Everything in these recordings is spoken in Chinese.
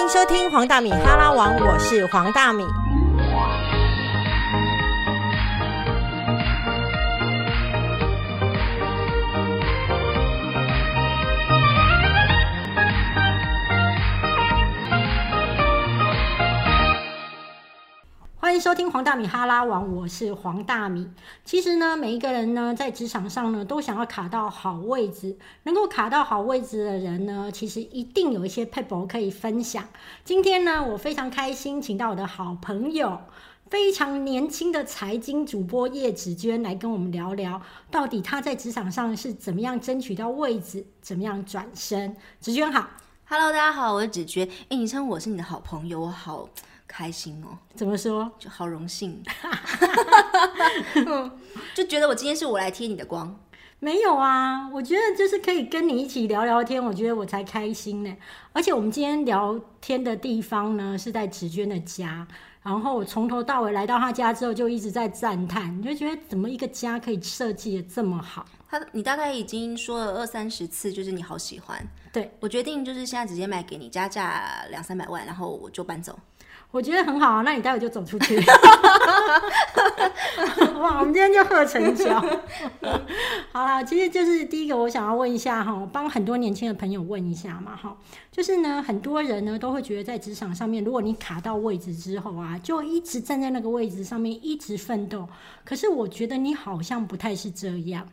欢迎收听黄大米哈拉王，我是黄大米。欢迎收听黄大米哈拉王，我是黄大米。其实呢，每一个人呢，在职场上呢，都想要卡到好位置。能够卡到好位置的人呢，其实一定有一些 paper 可以分享。今天呢，我非常开心，请到我的好朋友，非常年轻的财经主播叶芷娟来跟我们聊聊，到底她在职场上是怎么样争取到位置，怎么样转身。芷娟好，Hello，大家好，我是芷娟。哎，你称我是你的好朋友，我好。开心哦，怎么说？就好荣幸，就觉得我今天是我来贴你的光。没有啊，我觉得就是可以跟你一起聊聊天，我觉得我才开心呢。而且我们今天聊天的地方呢是在芷娟的家，然后我从头到尾来到她家之后就一直在赞叹，你就觉得怎么一个家可以设计的这么好？他，你大概已经说了二三十次，就是你好喜欢。对我决定就是现在直接卖给你，加价两三百万，然后我就搬走。我觉得很好啊，那你待会就走出去。哇，我们今天就喝成交。好啦，其实就是第一个，我想要问一下哈，帮很多年轻的朋友问一下嘛哈，就是呢，很多人呢都会觉得在职场上面，如果你卡到位置之后啊，就一直站在那个位置上面一直奋斗。可是我觉得你好像不太是这样，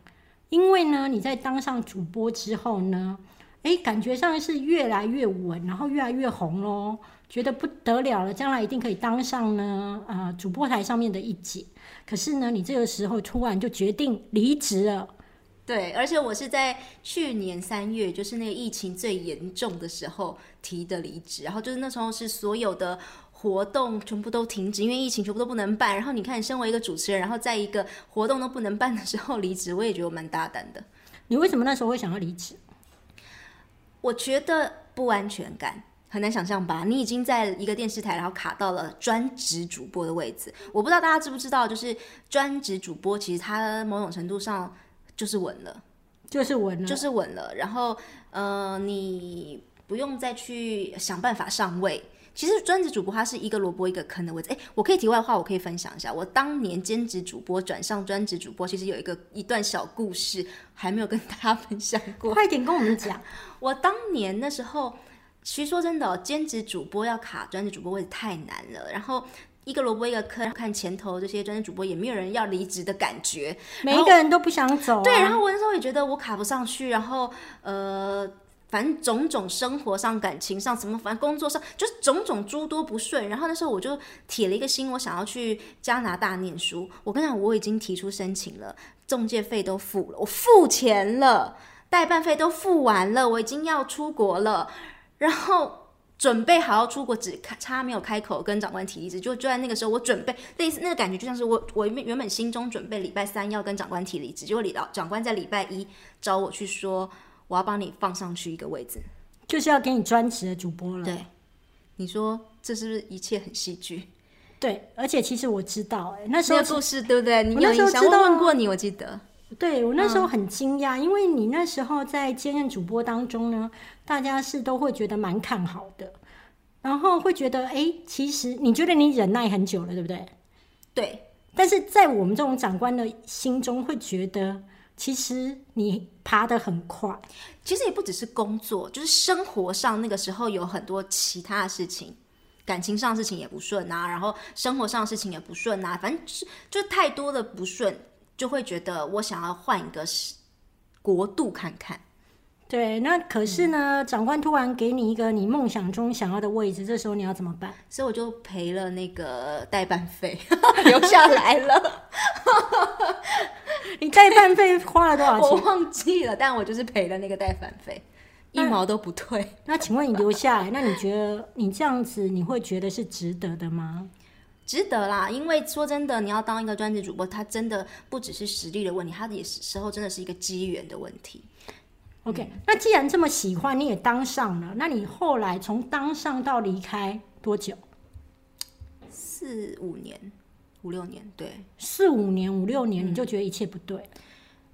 因为呢，你在当上主播之后呢，哎，感觉上是越来越稳，然后越来越红喽。觉得不得了了，将来一定可以当上呢，呃，主播台上面的一姐。可是呢，你这个时候突然就决定离职了。对，而且我是在去年三月，就是那个疫情最严重的时候提的离职。然后就是那时候是所有的活动全部都停止，因为疫情全部都不能办。然后你看，身为一个主持人，然后在一个活动都不能办的时候离职，我也觉得我蛮大胆的。你为什么那时候会想要离职？我觉得不安全感。很难想象吧？你已经在一个电视台，然后卡到了专职主播的位置。我不知道大家知不知道，就是专职主播其实他某种程度上就是稳了，就是稳了，就是稳了。然后呃，你不用再去想办法上位。其实专职主播他是一个萝卜一个坑的位置。哎，我可以题外话，我可以分享一下，我当年兼职主播转上专职主播，其实有一个一段小故事，还没有跟大家分享过。快点跟我们讲。我当年那时候。其实说真的，兼职主播要卡专职主播位置太难了。然后一个萝卜一个坑，看前头这些专职主播也没有人要离职的感觉，每一个人都不想走。对，然后我那时候也觉得我卡不上去。然后呃，反正种种生活上、感情上，什么反正工作上，就是种种诸多不顺。然后那时候我就铁了一个心，我想要去加拿大念书。我跟你讲，我已经提出申请了，中介费都付了，我付钱了，代办费都付完了，我已经要出国了。然后准备好要出国，只差没有开口跟长官提离职，就就在那个时候，我准备类似那个感觉，就像是我我原本心中准备礼拜三要跟长官提离职，结果李老长官在礼拜一找我去说，我要帮你放上去一个位置，就是要给你专职的主播了。对，你说这是不是一切很戏剧？对，而且其实我知道，哎，那时候故事对不对？你有印象？我问过你，我记得。对我那时候很惊讶，因为你那时候在兼任主播当中呢，大家是都会觉得蛮看好的，然后会觉得，哎，其实你觉得你忍耐很久了，对不对？对。但是在我们这种长官的心中，会觉得其实你爬得很快。其实也不只是工作，就是生活上那个时候有很多其他的事情，感情上事情也不顺啊，然后生活上事情也不顺啊，反正就是就太多的不顺。就会觉得我想要换一个国度看看，对，那可是呢，长官突然给你一个你梦想中想要的位置，这时候你要怎么办？所以我就赔了那个代办费，留下来了。你代办费花了多少钱？我忘记了，但我就是赔了那个代办费，一毛都不退。那请问你留下来，那你觉得你这样子，你会觉得是值得的吗？值得啦，因为说真的，你要当一个专职主播，他真的不只是实力的问题，他也是时候真的是一个机缘的问题。OK，那既然这么喜欢，你也当上了，那你后来从当上到离开多久？四五年，五六年，对，四五年五六年，你就觉得一切不对。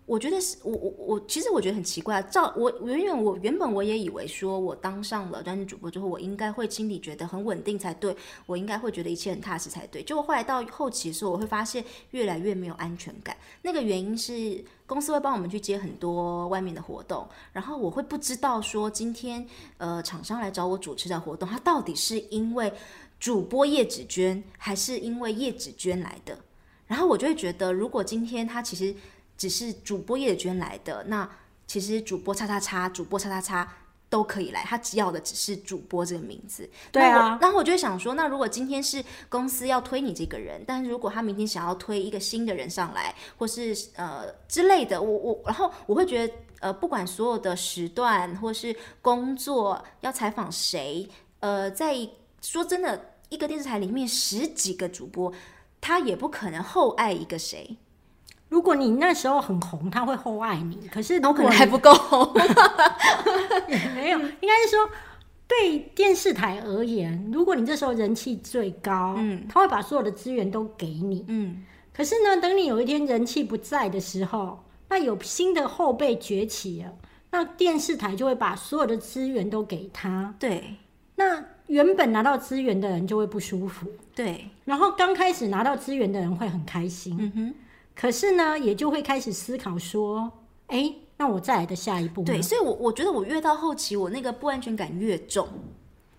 我觉得是我我我，其实我觉得很奇怪。照我远远我原本我也以为说，我当上了专职主播之后，我应该会心里觉得很稳定才对，我应该会觉得一切很踏实才对。结果后来到后期的时候，我会发现越来越没有安全感。那个原因是公司会帮我们去接很多外面的活动，然后我会不知道说今天呃厂商来找我主持的活动，它到底是因为主播叶芷娟，还是因为叶芷娟来的？然后我就会觉得，如果今天他其实。只是主播叶娟来的，那其实主播叉叉叉、主播叉叉叉都可以来，他只要的只是主播这个名字。对啊，然后我就想说，那如果今天是公司要推你这个人，但是如果他明天想要推一个新的人上来，或是呃之类的，我我然后我会觉得，呃，不管所有的时段或是工作要采访谁，呃，在说真的，一个电视台里面十几个主播，他也不可能厚爱一个谁。如果你那时候很红，他会厚爱你。可是我可能还不够红，没有，应该是说对电视台而言，如果你这时候人气最高，嗯，他会把所有的资源都给你，嗯。可是呢，等你有一天人气不在的时候，那有新的后辈崛起了，那电视台就会把所有的资源都给他。对，那原本拿到资源的人就会不舒服。对，然后刚开始拿到资源的人会很开心。嗯哼。可是呢，也就会开始思考说，哎，那我再来的下一步。对，所以，我我觉得我越到后期，我那个不安全感越重，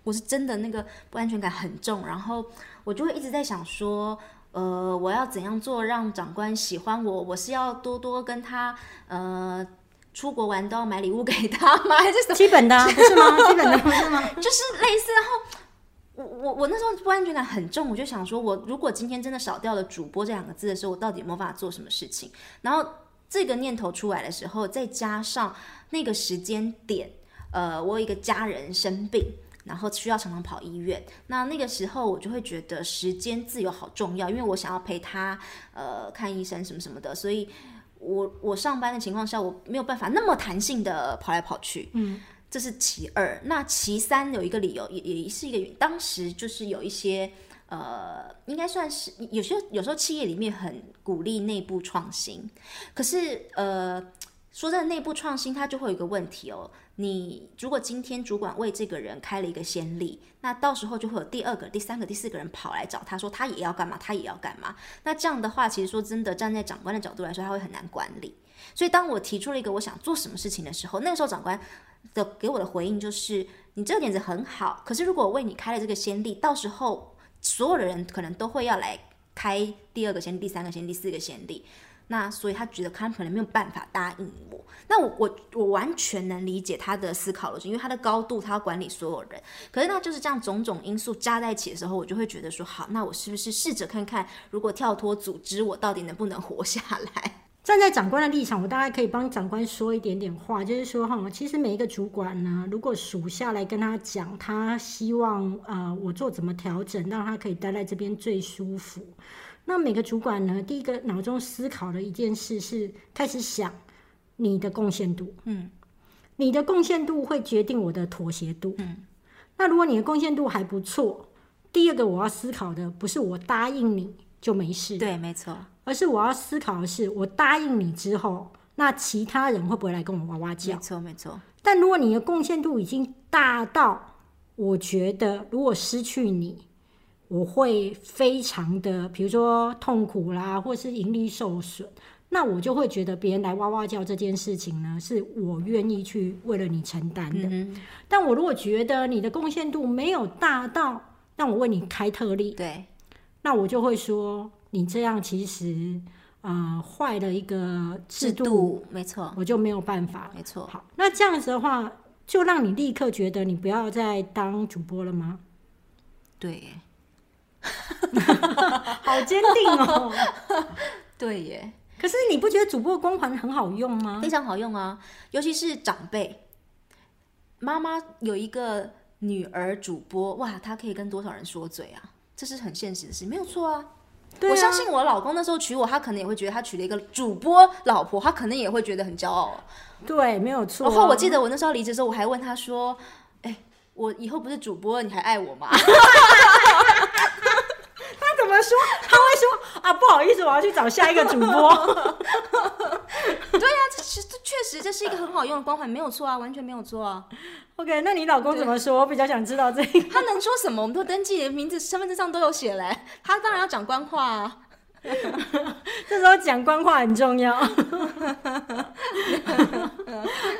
我是真的那个不安全感很重，然后我就会一直在想说，呃，我要怎样做让长官喜欢我？我是要多多跟他，呃，出国玩都要买礼物给他吗？还是基本的，不是吗？基本的不是吗？就是类似，然后。我我我那时候不安全感很重，我就想说，我如果今天真的少掉了“主播”这两个字的时候，我到底有没有办法做什么事情？然后这个念头出来的时候，再加上那个时间点，呃，我有一个家人生病，然后需要常常跑医院，那那个时候我就会觉得时间自由好重要，因为我想要陪他呃看医生什么什么的，所以我我上班的情况下，我没有办法那么弹性的跑来跑去，嗯。这是其二，那其三有一个理由，也也是一个，当时就是有一些，呃，应该算是有些有时候企业里面很鼓励内部创新，可是呃，说真的，内部创新它就会有一个问题哦，你如果今天主管为这个人开了一个先例，那到时候就会有第二个、第三个、第四个人跑来找他说他也要干嘛，他也要干嘛，那这样的话，其实说真的，站在长官的角度来说，他会很难管理。所以当我提出了一个我想做什么事情的时候，那个时候长官。的给我的回应就是，你这个点子很好，可是如果我为你开了这个先例，到时候所有的人可能都会要来开第二个先例、第三个先例、第四个先例，那所以他觉得他可能没有办法答应我。那我我我完全能理解他的思考逻辑，因为他的高度，他要管理所有人。可是那就是这样种种因素加在一起的时候，我就会觉得说，好，那我是不是试着看看，如果跳脱组织，我到底能不能活下来？站在长官的立场，我大概可以帮长官说一点点话，就是说哈，其实每一个主管呢，如果属下来跟他讲，他希望啊我做怎么调整，让他可以待在这边最舒服。那每个主管呢，第一个脑中思考的一件事是开始想你的贡献度，嗯，你的贡献度会决定我的妥协度，嗯。那如果你的贡献度还不错，第二个我要思考的不是我答应你就没事，对，没错。而是我要思考的是，我答应你之后，那其他人会不会来跟我哇哇叫？没错，没错。但如果你的贡献度已经大到，我觉得如果失去你，我会非常的，比如说痛苦啦，或是盈利受损，那我就会觉得别人来哇哇叫这件事情呢，是我愿意去为了你承担的。但我如果觉得你的贡献度没有大到那我为你开特例，对，那我就会说。你这样其实啊坏了一个制度，没错，我就没有办法，没错。好，那这样子的话，就让你立刻觉得你不要再当主播了吗？对，耶，好坚定哦。对耶，可是你不觉得主播光环很好用吗？非常好用啊，尤其是长辈，妈妈有一个女儿主播，哇，她可以跟多少人说嘴啊？这是很现实的事，没有错啊。我相信我老公那时候娶我，他可能也会觉得他娶了一个主播老婆，他可能也会觉得很骄傲。对，没有错。然后我记得我那时候离职的时候，我还问他说：“哎，我以后不是主播，你还爱我吗？” 说？他会说：“啊，不好意思，我要去找下一个主播。”对呀、这其实这确实这是一个很好用的光环，没有错啊，完全没有错啊。OK，那你老公怎么说？我比较想知道这个。他能说什么？我们都登记名字、身份证上都有写嘞。他当然要讲官话啊。这时候讲官话很重要。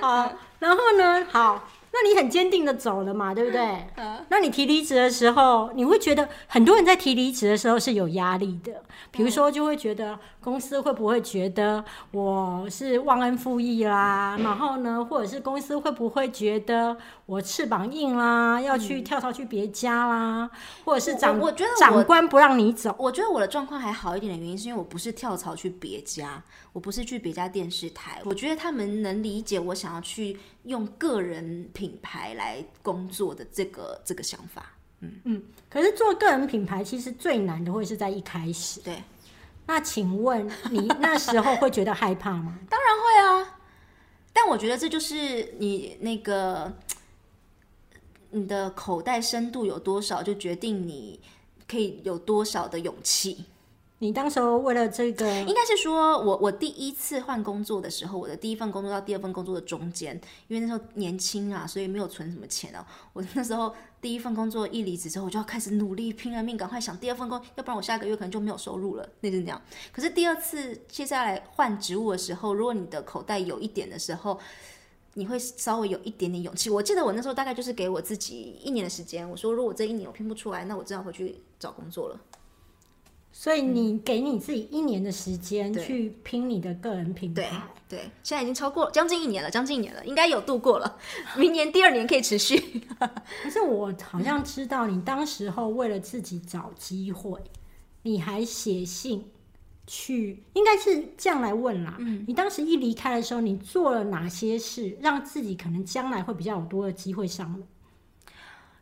好，然后呢？好，那你很坚定的走了嘛，对不对？那你提离职的时候，你会觉得很多人在提离职的时候是有压力的，比如说就会觉得公司会不会觉得我是忘恩负义啦，然后呢，或者是公司会不会觉得我翅膀硬啦，要去跳槽去别家啦，或者是长我我觉得我长官不让你走。我觉得我的状况还好一点的原因，是因为我不是跳槽去别家，我不是去别家电视台。我觉得他们能理解我想要去用个人品牌来工作的这个这个想法。嗯嗯可是做个人品牌，其实最难的会是在一开始。对，那请问 你那时候会觉得害怕吗？当然会啊。但我觉得这就是你那个你的口袋深度有多少，就决定你可以有多少的勇气。你当时候为了这个，应该是说我我第一次换工作的时候，我的第一份工作到第二份工作的中间，因为那时候年轻啊，所以没有存什么钱啊。我那时候第一份工作一离职之后，我就要开始努力拼了命，赶快想第二份工，要不然我下个月可能就没有收入了。那是这样。可是第二次接下来换职务的时候，如果你的口袋有一点的时候，你会稍微有一点点勇气。我记得我那时候大概就是给我自己一年的时间，我说如果这一年我拼不出来，那我真的回去找工作了。所以你给你自己一年的时间去拼你的个人品对牌。对，现在已经超过将近一年了，将近一年了，应该有度过了。明年第二年可以持续。可是我好像知道你当时候为了自己找机会，你还写信去，应该是这样来问啦。嗯，你当时一离开的时候，你做了哪些事，让自己可能将来会比较有多的机会上门？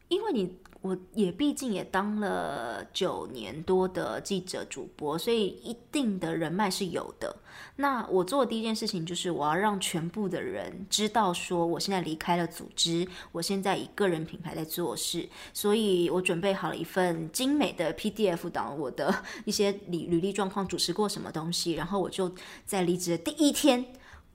因为你我也毕竟也当了九年多的记者主播，所以一定的人脉是有的。那我做的第一件事情就是我要让全部的人知道，说我现在离开了组织，我现在以个人品牌在做事，所以我准备好了一份精美的 PDF 档，我的一些履履历状况，主持过什么东西，然后我就在离职的第一天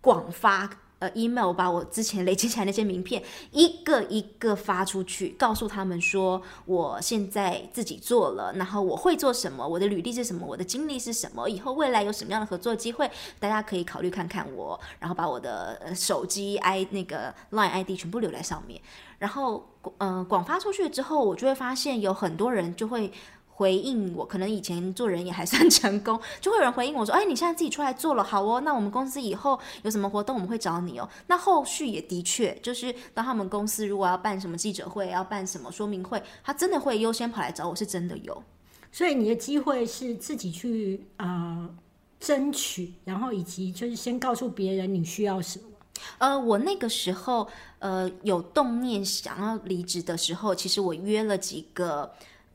广发。呃，email 把我之前累积起来那些名片一个一个发出去，告诉他们说我现在自己做了，然后我会做什么，我的履历是什么，我的经历是什么，以后未来有什么样的合作机会，大家可以考虑看看我，然后把我的手机 i 那个 line ID 全部留在上面，然后呃广发出去之后，我就会发现有很多人就会。回应我，可能以前做人也还算成功，就会有人回应我说：“哎，你现在自己出来做了，好哦，那我们公司以后有什么活动，我们会找你哦。”那后续也的确就是，当他们公司如果要办什么记者会，要办什么说明会，他真的会优先跑来找我，是真的有。所以你的机会是自己去呃争取，然后以及就是先告诉别人你需要什么。呃，我那个时候呃有动念想要离职的时候，其实我约了几个。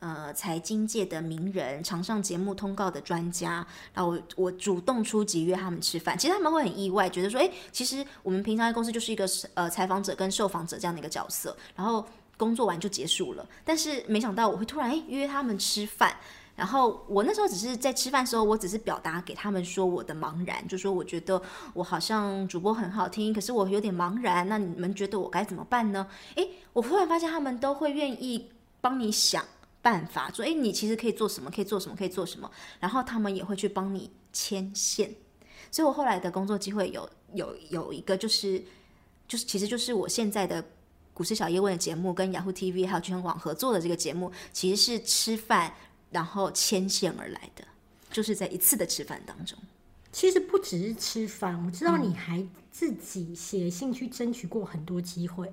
呃，财经界的名人，常上节目通告的专家，然后我我主动出击约他们吃饭，其实他们会很意外，觉得说，哎，其实我们平常在公司就是一个呃采访者跟受访者这样的一个角色，然后工作完就结束了，但是没想到我会突然哎约他们吃饭，然后我那时候只是在吃饭的时候，我只是表达给他们说我的茫然，就说我觉得我好像主播很好听，可是我有点茫然，那你们觉得我该怎么办呢？诶，我突然发现他们都会愿意帮你想办法，说诶，你其实可以做什么，可以做什么，可以做什么，然后他们也会去帮你牵线。所以我后来的工作机会有有有一个就是就是其实就是我现在的。股市小叶问的节目跟雅虎 TV 还有全网合作的这个节目，其实是吃饭然后牵线而来的，就是在一次的吃饭当中。其实不只是吃饭，我知道你还自己写信去争取过很多机会。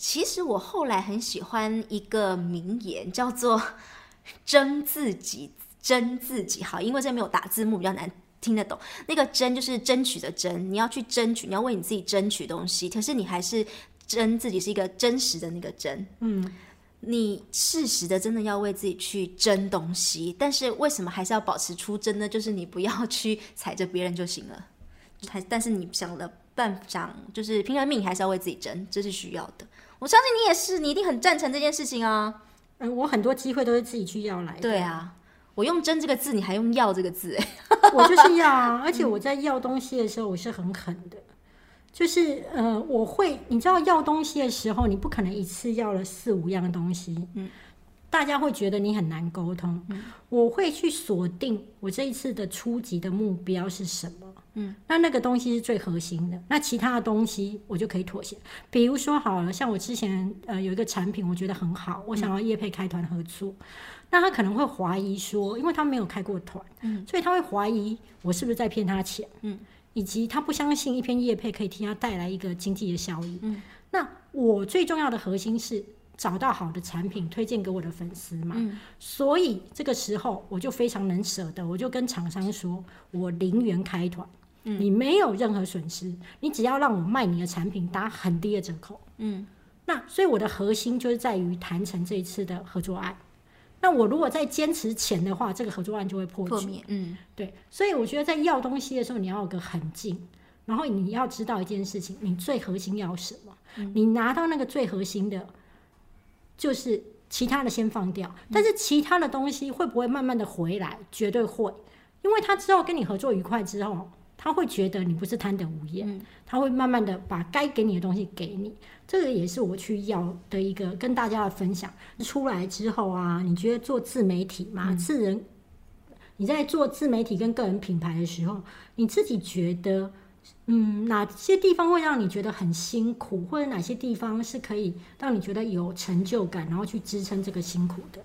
其实我后来很喜欢一个名言，叫做 “争自己，争自己”。好，因为这没有打字幕，比较难听得懂。那个“争”就是争取的“争”，你要去争取，你要为你自己争取东西。可是你还是争自己，是一个真实的那个“争”。嗯，你适时的真的要为自己去争东西，但是为什么还是要保持出争呢？就是你不要去踩着别人就行了，还但是你想了办想就是拼了命还是要为自己争，这是需要的。我相信你也是，你一定很赞成这件事情啊。嗯，我很多机会都是自己去要来的。对啊，我用“真”这个字，你还用“要”这个字，哎，我就是要啊，而且我在要东西的时候，我是很狠的，就是呃，我会，你知道要东西的时候，你不可能一次要了四五样东西，嗯，大家会觉得你很难沟通，嗯，我会去锁定我这一次的初级的目标是什么，嗯，那那个东西是最核心的，那其他的东西我就可以妥协，比如说好了，像我之前呃有一个产品，我觉得很好，我想要业配开团合作。那他可能会怀疑说，因为他没有开过团，嗯，所以他会怀疑我是不是在骗他钱，嗯，以及他不相信一篇业配可以替他带来一个经济的效益，嗯。那我最重要的核心是找到好的产品推荐给我的粉丝嘛，嗯。所以这个时候我就非常能舍得，我就跟厂商说，我零元开团，嗯，你没有任何损失，你只要让我卖你的产品打很低的折扣，嗯。那所以我的核心就是在于谈成这一次的合作案。那我如果再坚持钱的话，这个合作案就会破灭。嗯，对，所以我觉得在要东西的时候，你要有个很近，然后你要知道一件事情，你最核心要什么。你拿到那个最核心的，就是其他的先放掉，但是其他的东西会不会慢慢的回来？绝对会，因为他之后跟你合作愉快之后。他会觉得你不是贪得无厌，他会慢慢的把该给你的东西给你。这个也是我去要的一个跟大家的分享。出来之后啊，你觉得做自媒体嘛，自人，你在做自媒体跟个人品牌的时候，你自己觉得，嗯，哪些地方会让你觉得很辛苦，或者哪些地方是可以让你觉得有成就感，然后去支撑这个辛苦的？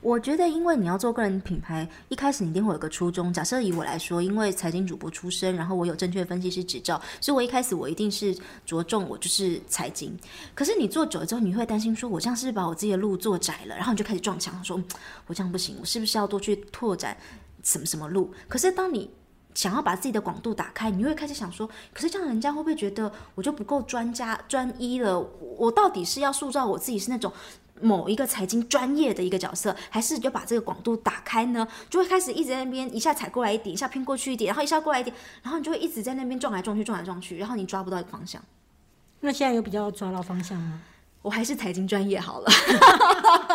我觉得，因为你要做个人品牌，一开始你一定会有个初衷。假设以我来说，因为财经主播出身，然后我有证券分析师执照，所以我一开始我一定是着重我就是财经。可是你做久了之后，你会担心说，我这样是不是把我自己的路做窄了？然后你就开始撞墙，说我这样不行，我是不是要多去拓展什么什么路？可是当你想要把自己的广度打开，你会开始想说，可是这样人家会不会觉得我就不够专家专一了？我到底是要塑造我自己是那种？某一个财经专业的一个角色，还是就把这个广度打开呢？就会开始一直在那边一下踩过来一点，一下偏过去一点，然后一下过来一点，然后你就会一直在那边撞来撞去，撞来撞去，然后你抓不到一个方向。那现在有比较抓到方向吗？我还是财经专业好了。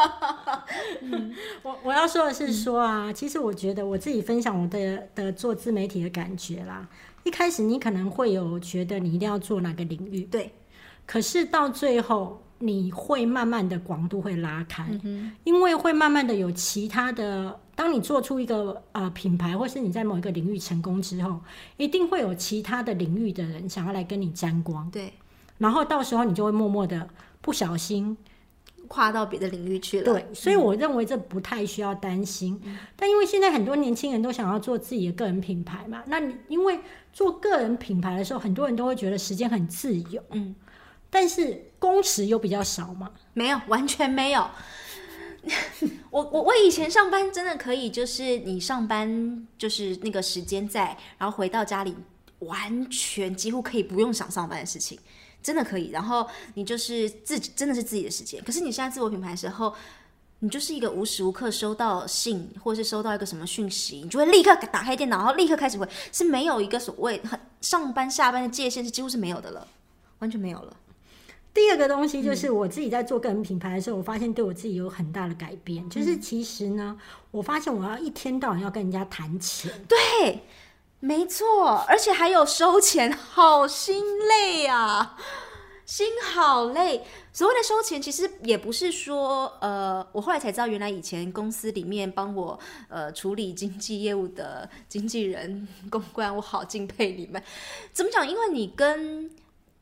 嗯，我我要说的是说啊，其实我觉得我自己分享我的的做自媒体的感觉啦。一开始你可能会有觉得你一定要做哪个领域，对，可是到最后。你会慢慢的广度会拉开，因为会慢慢的有其他的。当你做出一个呃品牌，或是你在某一个领域成功之后，一定会有其他的领域的人想要来跟你沾光。对，然后到时候你就会默默的不小心跨到别的领域去了。对，所以我认为这不太需要担心。但因为现在很多年轻人都想要做自己的个人品牌嘛，那你因为做个人品牌的时候，很多人都会觉得时间很自由。嗯。但是工时又比较少嘛？没有，完全没有。我我我以前上班真的可以，就是你上班就是那个时间在，然后回到家里完全几乎可以不用想上班的事情，真的可以。然后你就是自己真的是自己的时间。可是你现在自我品牌的时候，你就是一个无时无刻收到信或是收到一个什么讯息，你就会立刻打开电脑，然后立刻开始回，是没有一个所谓很上班下班的界限是几乎是没有的了，完全没有了。第二个东西就是我自己在做个人品牌的时候，我发现对我自己有很大的改变。就是其实呢，我发现我要一天到晚要跟人家谈钱，对，没错，而且还有收钱，好心累啊，心好累。所谓的收钱，其实也不是说，呃，我后来才知道，原来以前公司里面帮我呃处理经纪业务的经纪人、公关，我好敬佩你们。怎么讲？因为你跟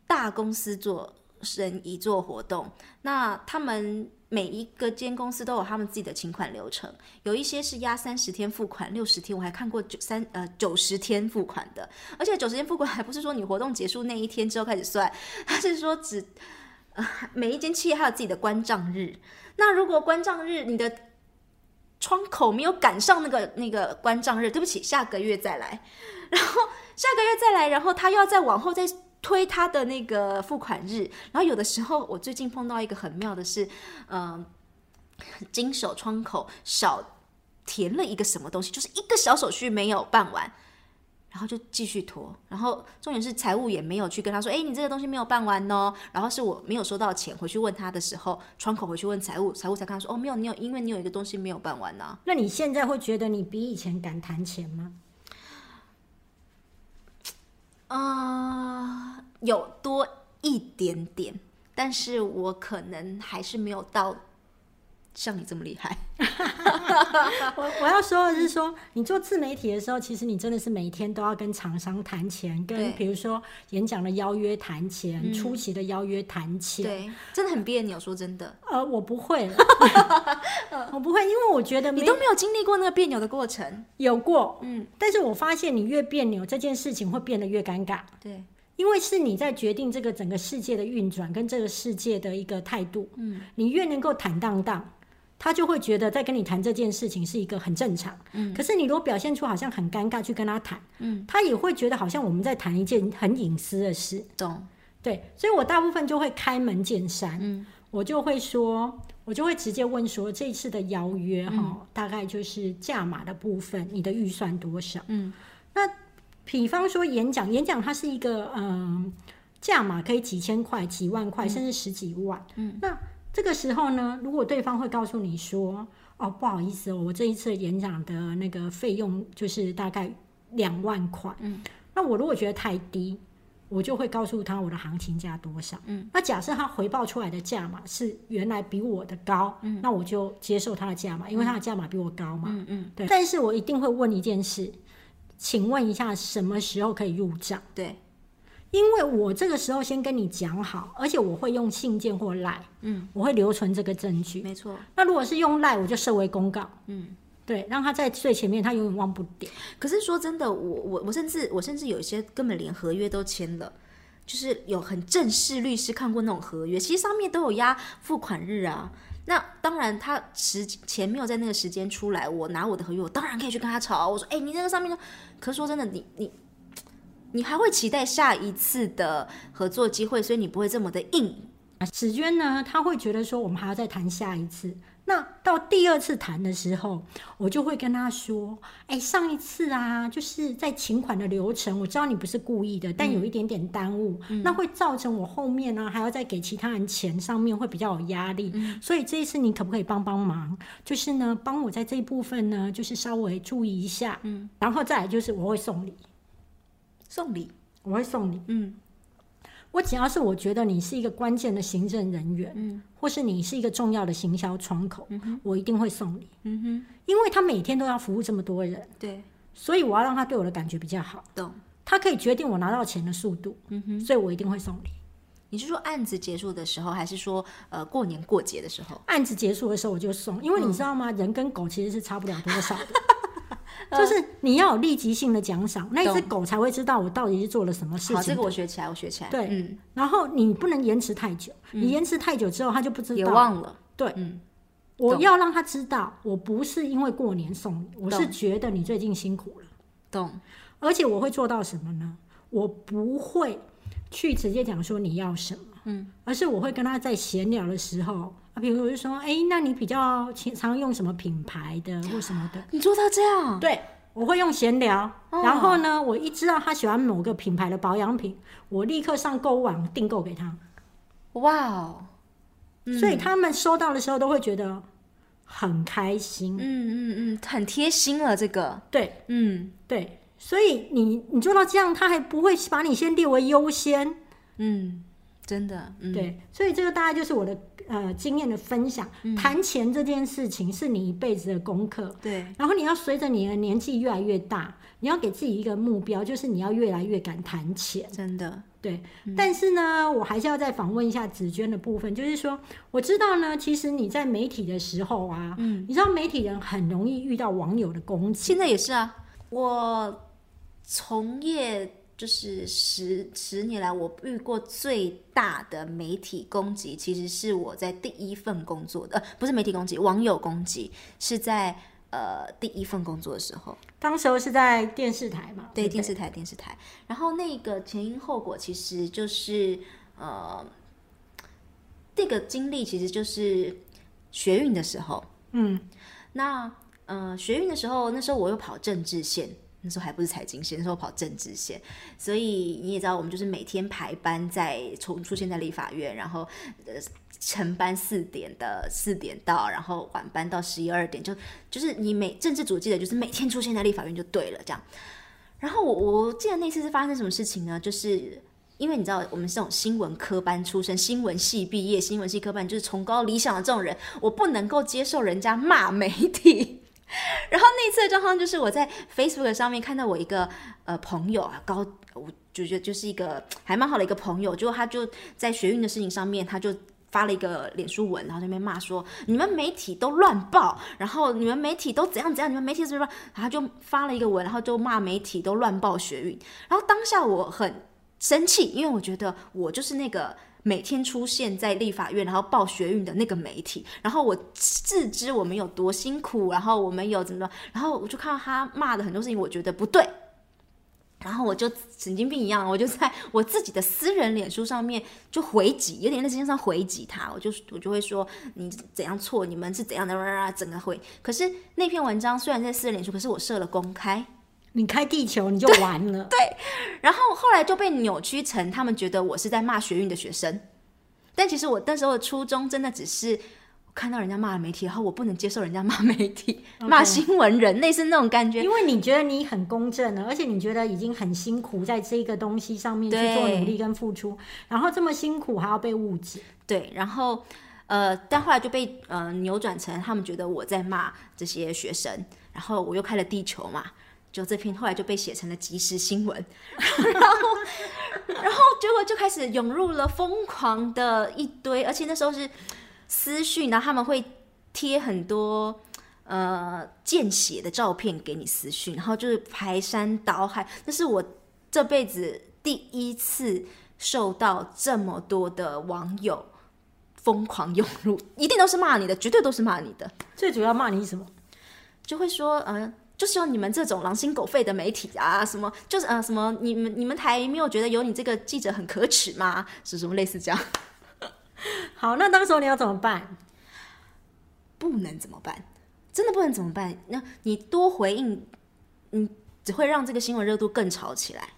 大公司做。生意做活动，那他们每一个间公司都有他们自己的请款流程，有一些是压三十天付款，六十天，我还看过九三呃九十天付款的，而且九十天付款还不是说你活动结束那一天之后开始算，他是说只呃每一间企业还有自己的关账日，那如果关账日你的窗口没有赶上那个那个关账日，对不起，下个月再来，然后下个月再来，然后他又要再往后再。推他的那个付款日，然后有的时候我最近碰到一个很妙的是，嗯，经手窗口少填了一个什么东西，就是一个小手续没有办完，然后就继续拖，然后重点是财务也没有去跟他说，哎，你这个东西没有办完哦。然后是我没有收到钱，回去问他的时候，窗口回去问财务，财务才跟他说，哦，没有，你有，因为你有一个东西没有办完呢、那你现在会觉得你比以前敢谈钱吗？啊、有多一点点，但是我可能还是没有到像你这么厉害。我我要说的是说，你做自媒体的时候，其实你真的是每天都要跟厂商谈钱，跟比如说演讲的邀约谈钱，出席的邀约谈钱。对，真的很别扭，说真的，呃，我不会，我不会，因为我觉得你都没有经历过那个别扭的过程。有过，嗯，但是我发现你越别扭，这件事情会变得越尴尬。对，因为是你在决定这个整个世界的运转跟这个世界的一个态度，嗯，你越能够坦荡荡，他就会觉得在跟你谈这件事情是一个很正常，嗯。可是你如果表现出好像很尴尬去跟他谈，嗯，他也会觉得好像我们在谈一件很隐私的事，懂。对，所以我大部分就会开门见山，嗯，我就会说，我就会直接问说，这一次的邀约哈、大概就是价码的部分，你的预算多少？嗯，那比方说演讲，演讲它是一个嗯价码可以几千块、几万块，甚至十几万，嗯，那这个时候呢，如果对方会告诉你说，哦，不好意思哦，我这一次演讲的那个费用就是大概两万块，嗯，那我如果觉得太低。我就会告诉他我的行情价多少。嗯，那假设他回报出来的价码是原来比我的高，嗯，那我就接受他的价码，因为他的价码比我高嘛。嗯嗯，对。但是我一定会问一件事，请问一下什么时候可以入账？对，因为我这个时候先跟你讲好，而且我会用信件或赖，嗯，我会留存这个证据。没错。那如果是用赖，我就设为公告，嗯，对，让他在最前面，他永远忘不掉。可是说真的，我我我甚至我甚至有一些根本连合约都签了，就是有很正式律师看过那种合约，其实上面都有压付款日啊。那当然，他时钱没有在那个时间出来，我拿我的合约，我当然可以去跟他吵。我说，哎、你那个上面说，可是说真的，你你你还会期待下一次的合作机会，所以你不会这么的硬。史娟呢，他会觉得说我们还要再谈下一次。那到第二次谈的时候，我就会跟他说：“哎，上一次啊，就是在请款的流程，我知道你不是故意的，但有一点点耽误，那会造成我后面呢、还要再给其他人钱上面会比较有压力。所以这一次你可不可以帮帮忙？就是呢，帮我在这一部分呢，就是稍微注意一下。嗯，然后再来就是我会送礼，送礼，我会送礼。嗯我只要是我觉得你是一个关键的行政人员，嗯，或是你是一个重要的行销窗口，我一定会送你，嗯哼，因为他每天都要服务这么多人，对，所以我要让他对我的感觉比较好，懂。他可以决定我拿到钱的速度，嗯哼，所以我一定会送你。你是说案子结束的时候，还是说呃过年过节的时候？案子结束的时候我就送，因为你知道吗？人跟狗其实是差不了多少的。就是你要有立即性的奖赏，那一只狗才会知道我到底是做了什么事情好，情。这个我学起来，我学起来。对嗯，然后你不能延迟太久，你延迟太久之后，它就不知也道。忘了。对，嗯，我要让他知道，我不是因为过年送你，我是觉得你最近辛苦了，懂。而且我会做到什么呢？我不会去直接讲说你要什么，嗯，而是我会跟他在闲聊的时候，啊，比如我就说，哎、那你比较常常用什么品牌的或什么的？你做到这样，对，我会用闲聊，哦然后呢，我一知道他喜欢某个品牌的保养品，我立刻上购物网订购给他，哇哦，所以他们收到的时候都会觉得很开心。嗯嗯嗯，很贴心了，这个，对嗯对，所以你你做到这样，他还不会把你先列为优先。嗯，真的，嗯，对，所以这个大概就是我的呃经验的分享。谈钱这件事情是你一辈子的功课，对，然后你要随着你的年纪越来越大，你要给自己一个目标，就是你要越来越敢谈钱。真的，对，但是呢，我还是要再访问一下紫娟的部分，就是说，我知道呢，其实你在媒体的时候啊，嗯，你知道媒体人很容易遇到网友的攻击，现在也是啊。我从业就是十十年来，我遇过最大的媒体攻击，其实是我在第一份工作的，呃，不是媒体攻击，网友攻击，是在呃第一份工作的时候。当时候是在电视台嘛，对，不电视台，电视台。然后那个前因后果其实就是呃，这个经历其实就是学运的时候。嗯，那呃，学运的时候，那时候我又跑政治线，那时候还不是财经线，那时候跑政治线，所以你也知道，我们就是每天排班在从出现在立法院，然后呃晨班四点的四点到，然后晚班到十一二点，就就是你每政治组记得就是每天出现在立法院就对了，这样。然后我我记得那次是发生什么事情呢？就是因为你知道我们是这种新闻科班出身，新闻系毕业，新闻系科班就是崇高理想的这种人，我不能够接受人家骂媒体。然后那次的状况就是我在 Facebook 上面看到我一个呃朋友啊，高我就觉就是一个还蛮好的一个朋友，就他就在学运的事情上面，他就发了一个脸书文，然后在那边骂说你们媒体都乱报，然后你们媒体都怎样怎样，你们媒体是不是？他就发了一个文，然后就骂媒体都乱报学运。然后当下我很生气，因为我觉得我就是那个。每天出现在立法院，然后报学运的那个媒体，然后我自知我们有多辛苦，然后我们有怎么，然后我就看到他骂的很多事情，我觉得不对，然后我就神经病一样，我就在我自己的私人脸书上面就回击，有点在实际上回击他，我就我就会说你怎样错，你们是怎样的，整个回。可是那篇文章虽然在私人脸书，可是我设了公开。你开地球你就完了，对。然后后来就被扭曲成他们觉得我是在骂学运的学生，但其实我那时候的初衷真的只是看到人家骂媒体，然后我不能接受人家骂媒体、骂新闻人，类似那种感觉。因为你觉得你很公正了，而且你觉得已经很辛苦在这个东西上面去做努力跟付出，然后这么辛苦还要被误解，对。然后呃，但后来就被呃扭转成他们觉得我在骂这些学生，然后我又开了地球嘛。就这篇后来就被写成了即时新闻，然后，然后结果就开始涌入了疯狂的一堆，而且那时候是私讯，然后他们会贴很多呃见血的照片给你私讯，然后就是排山倒海，那是我这辈子第一次受到这么多的网友疯狂涌入，一定都是骂你的，绝对都是骂你的。最主要骂你什么？就会说嗯。就是有你们这种狼心狗肺的媒体啊，什么就是呃什么你们你们台没有觉得有你这个记者很可耻吗？是什么类似这样？好，那当时候你要怎么办？不能怎么办？真的不能怎么办？那你多回应，你，只会让这个新闻热度更炒起来。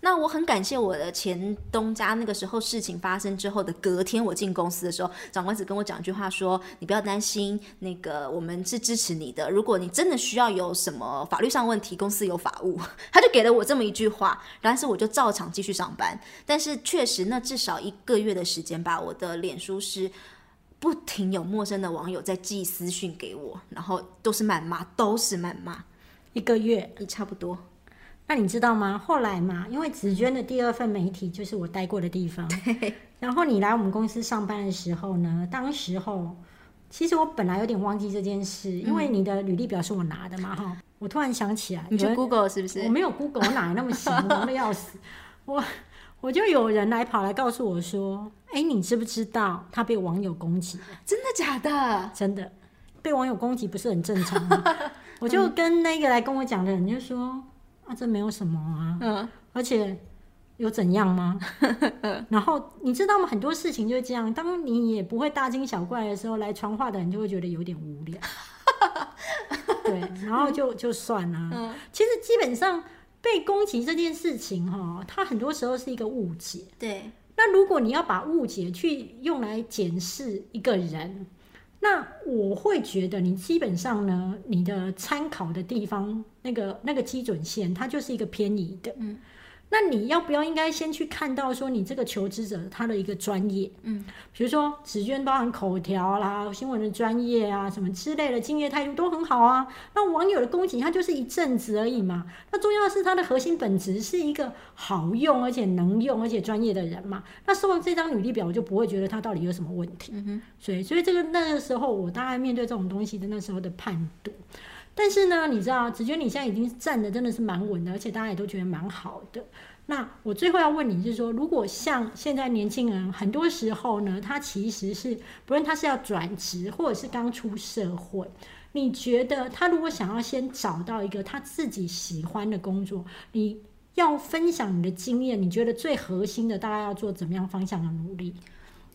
那我很感谢我的前东家，那个时候事情发生之后的隔天，我进公司的时候，长官只跟我讲一句话，说你不要担心，那个我们是支持你的，如果你真的需要有什么法律上问题，公司有法务，他就给了我这么一句话，但是我就照常继续上班。但是确实，那至少一个月的时间吧，我的脸书是不停有陌生的网友在寄私讯给我，然后都是谩骂，都是谩骂，一个月也差不多。那你知道吗？后来嘛，因为紫娟的第二份媒体就是我待过的地方。然后你来我们公司上班的时候呢，当时候其实我本来有点忘记这件事，因为你的履历表是我拿的嘛，哈。我突然想起来，你去 Google 是不是？我没有 Google，我哪来那么闲，忙的要死。我我就有人来跑来告诉我说：“哎，你知不知道他被网友攻击？真的假的？真的，被网友攻击不是很正常吗？” 我就跟那个来跟我讲的人就说。啊，这没有什么啊，嗯，而且有怎样吗？然后你知道吗？很多事情就是这样，当你也不会大惊小怪的时候，来传话的人就会觉得有点无聊，对，然后就就算了。嗯，其实基本上被攻击这件事情，哈，它很多时候是一个误解。对，那如果你要把误解去用来检视一个人。那我会觉得，你基本上呢，你的参考的地方，那个那个基准线，它就是一个偏移的。那你要不要应该先去看到说你这个求职者他的一个专业，嗯，比如说纸卷包含口条啦、新闻的专业啊什么之类的，敬业态度都很好啊。那网友的攻击他就是一阵子而已嘛。那重要的是他的核心本质是一个好用而且能用而且专业的人嘛。那收完这张履历表，我就不会觉得他到底有什么问题。嗯哼。所以，所以这个那个时候我大概面对这种东西的那时候的判断。但是呢，你知道，子娟你现在已经站的真的是蛮稳的，而且大家也都觉得蛮好的。那我最后要问你是说，如果像现在年轻人，很多时候呢，他其实是不论他是要转职，或者是刚出社会，你觉得他如果想要先找到一个他自己喜欢的工作，你要分享你的经验，你觉得最核心的大概要做怎么样方向的努力？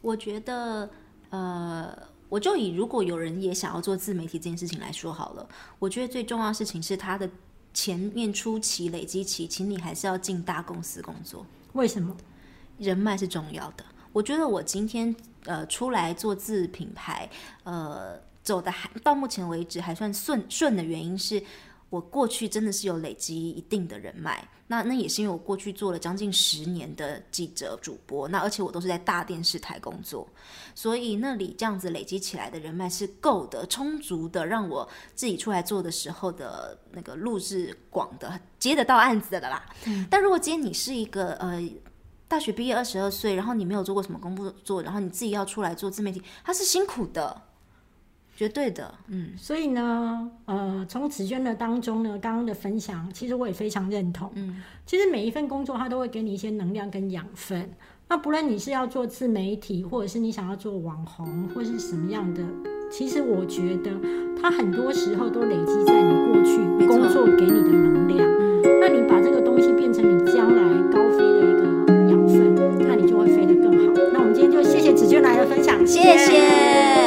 我觉得，呃。我就以如果有人也想要做自媒体这件事情来说好了，我觉得最重要的事情是他的前面初期累积期，请你还是要进大公司工作。为什么？人脉是重要的。我觉得我今天呃出来做自品牌，呃走的还到目前为止还算顺顺的原因是。我过去真的是有累积一定的人脉，那那也是因为我过去做了将近十年的记者、主播，那而且我都是在大电视台工作，所以那里这样子累积起来的人脉是够的、充足的，让我自己出来做的时候的那个路是广的，接得到案子的啦。但如果今天你是一个呃大学毕业二十二岁，然后你没有做过什么工作做，然后你自己要出来做自媒体，它是辛苦的。绝对的，嗯，所以呢，呃，从紫娟的当中呢，刚刚的分享，其实我也非常认同。嗯，其实每一份工作，它都会给你一些能量跟养分。那不论你是要做自媒体，或者是你想要做网红，或是什么样的，其实我觉得，它很多时候都累积在你过去工作给你的能量。嗯那你把这个东西变成你将来高飞的一个养分，那你就会飞得更好。那我们今天就谢谢紫娟来的分享，谢谢。